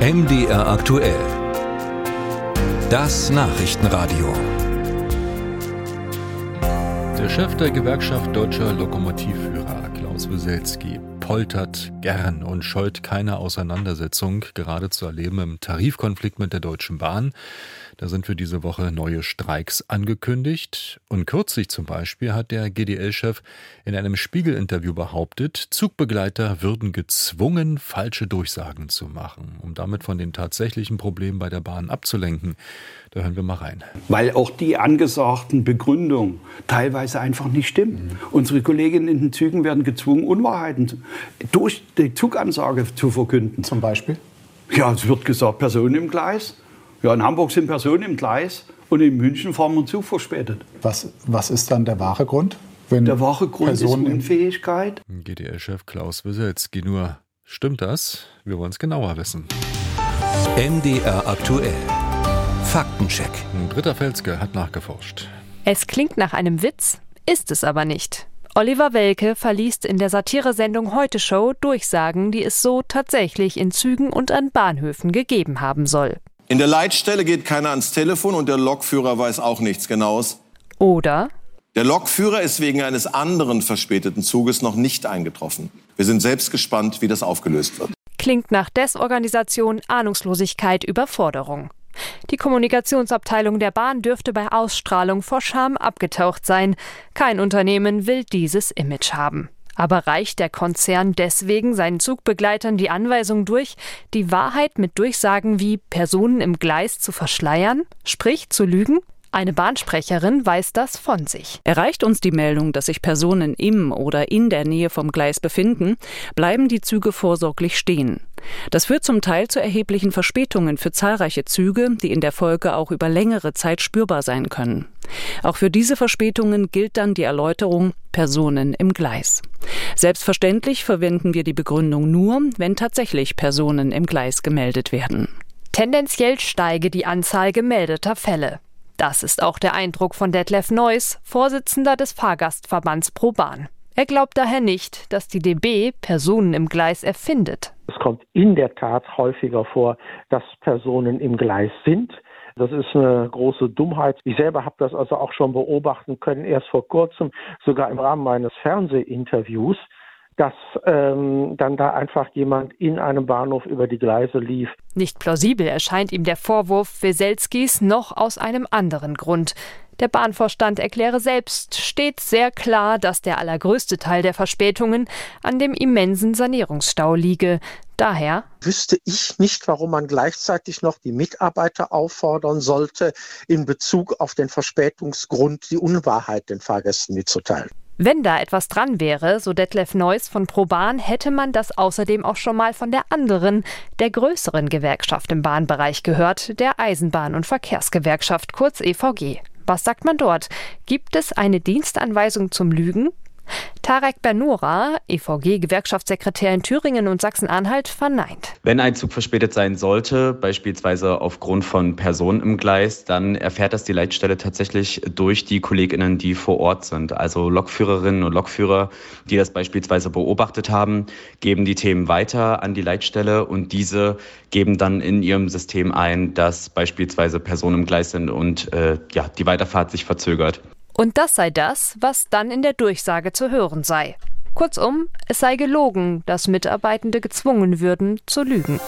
MDR aktuell. Das Nachrichtenradio. Der Chef der Gewerkschaft Deutscher Lokomotivführer, Klaus Weselski, poltert gern und scheut keine Auseinandersetzung, gerade zu erleben im Tarifkonflikt mit der Deutschen Bahn. Da sind für diese Woche neue Streiks angekündigt. Und kürzlich zum Beispiel hat der GDL-Chef in einem Spiegel-Interview behauptet, Zugbegleiter würden gezwungen, falsche Durchsagen zu machen, um damit von den tatsächlichen Problemen bei der Bahn abzulenken. Da hören wir mal rein. Weil auch die angesagten Begründungen teilweise einfach nicht stimmen. Mhm. Unsere Kolleginnen in den Zügen werden gezwungen, Unwahrheiten durch die Zugansage zu verkünden. Zum Beispiel? Ja, es wird gesagt, Personen im Gleis. Ja, in Hamburg sind Personen im Gleis und in München fahren wir einen Zug verspätet. Was, was ist dann der wahre Grund? der wahre Grund Personen ist Unfähigkeit. GDL-Chef Klaus Wieselski. Nur stimmt das? Wir wollen es genauer wissen. MDR aktuell. Faktencheck. Britta Felske hat nachgeforscht. Es klingt nach einem Witz, ist es aber nicht. Oliver Welke verliest in der Satiresendung Heute Show Durchsagen, die es so tatsächlich in Zügen und an Bahnhöfen gegeben haben soll. In der Leitstelle geht keiner ans Telefon und der Lokführer weiß auch nichts Genaues. Oder der Lokführer ist wegen eines anderen verspäteten Zuges noch nicht eingetroffen. Wir sind selbst gespannt, wie das aufgelöst wird. Klingt nach Desorganisation, Ahnungslosigkeit, Überforderung. Die Kommunikationsabteilung der Bahn dürfte bei Ausstrahlung vor Scham abgetaucht sein. Kein Unternehmen will dieses Image haben. Aber reicht der Konzern deswegen seinen Zugbegleitern die Anweisung durch, die Wahrheit mit Durchsagen wie Personen im Gleis zu verschleiern, sprich zu lügen? Eine Bahnsprecherin weiß das von sich. Erreicht uns die Meldung, dass sich Personen im oder in der Nähe vom Gleis befinden, bleiben die Züge vorsorglich stehen. Das führt zum Teil zu erheblichen Verspätungen für zahlreiche Züge, die in der Folge auch über längere Zeit spürbar sein können. Auch für diese Verspätungen gilt dann die Erläuterung Personen im Gleis. Selbstverständlich verwenden wir die Begründung nur, wenn tatsächlich Personen im Gleis gemeldet werden. Tendenziell steige die Anzahl gemeldeter Fälle. Das ist auch der Eindruck von Detlef Neuss, Vorsitzender des Fahrgastverbands ProBahn. Er glaubt daher nicht, dass die DB Personen im Gleis erfindet. Es kommt in der Tat häufiger vor, dass Personen im Gleis sind. Das ist eine große Dummheit. Ich selber habe das also auch schon beobachten können, erst vor kurzem, sogar im Rahmen meines Fernsehinterviews dass ähm, dann da einfach jemand in einem Bahnhof über die Gleise lief. Nicht plausibel erscheint ihm der Vorwurf Weselskis noch aus einem anderen Grund. Der Bahnvorstand erkläre selbst stets sehr klar, dass der allergrößte Teil der Verspätungen an dem immensen Sanierungsstau liege. Daher wüsste ich nicht, warum man gleichzeitig noch die Mitarbeiter auffordern sollte, in Bezug auf den Verspätungsgrund die Unwahrheit den Fahrgästen mitzuteilen. Wenn da etwas dran wäre, so Detlef Neuss von ProBahn, hätte man das außerdem auch schon mal von der anderen, der größeren Gewerkschaft im Bahnbereich gehört, der Eisenbahn- und Verkehrsgewerkschaft, kurz EVG. Was sagt man dort? Gibt es eine Dienstanweisung zum Lügen? Tarek Bernura, EVG-Gewerkschaftssekretär in Thüringen und Sachsen-Anhalt, verneint. Wenn ein Zug verspätet sein sollte, beispielsweise aufgrund von Personen im Gleis, dann erfährt das die Leitstelle tatsächlich durch die KollegInnen, die vor Ort sind. Also Lokführerinnen und Lokführer, die das beispielsweise beobachtet haben, geben die Themen weiter an die Leitstelle und diese geben dann in ihrem System ein, dass beispielsweise Personen im Gleis sind und äh, ja, die Weiterfahrt sich verzögert. Und das sei das, was dann in der Durchsage zu hören sei. Kurzum, es sei gelogen, dass Mitarbeitende gezwungen würden zu lügen.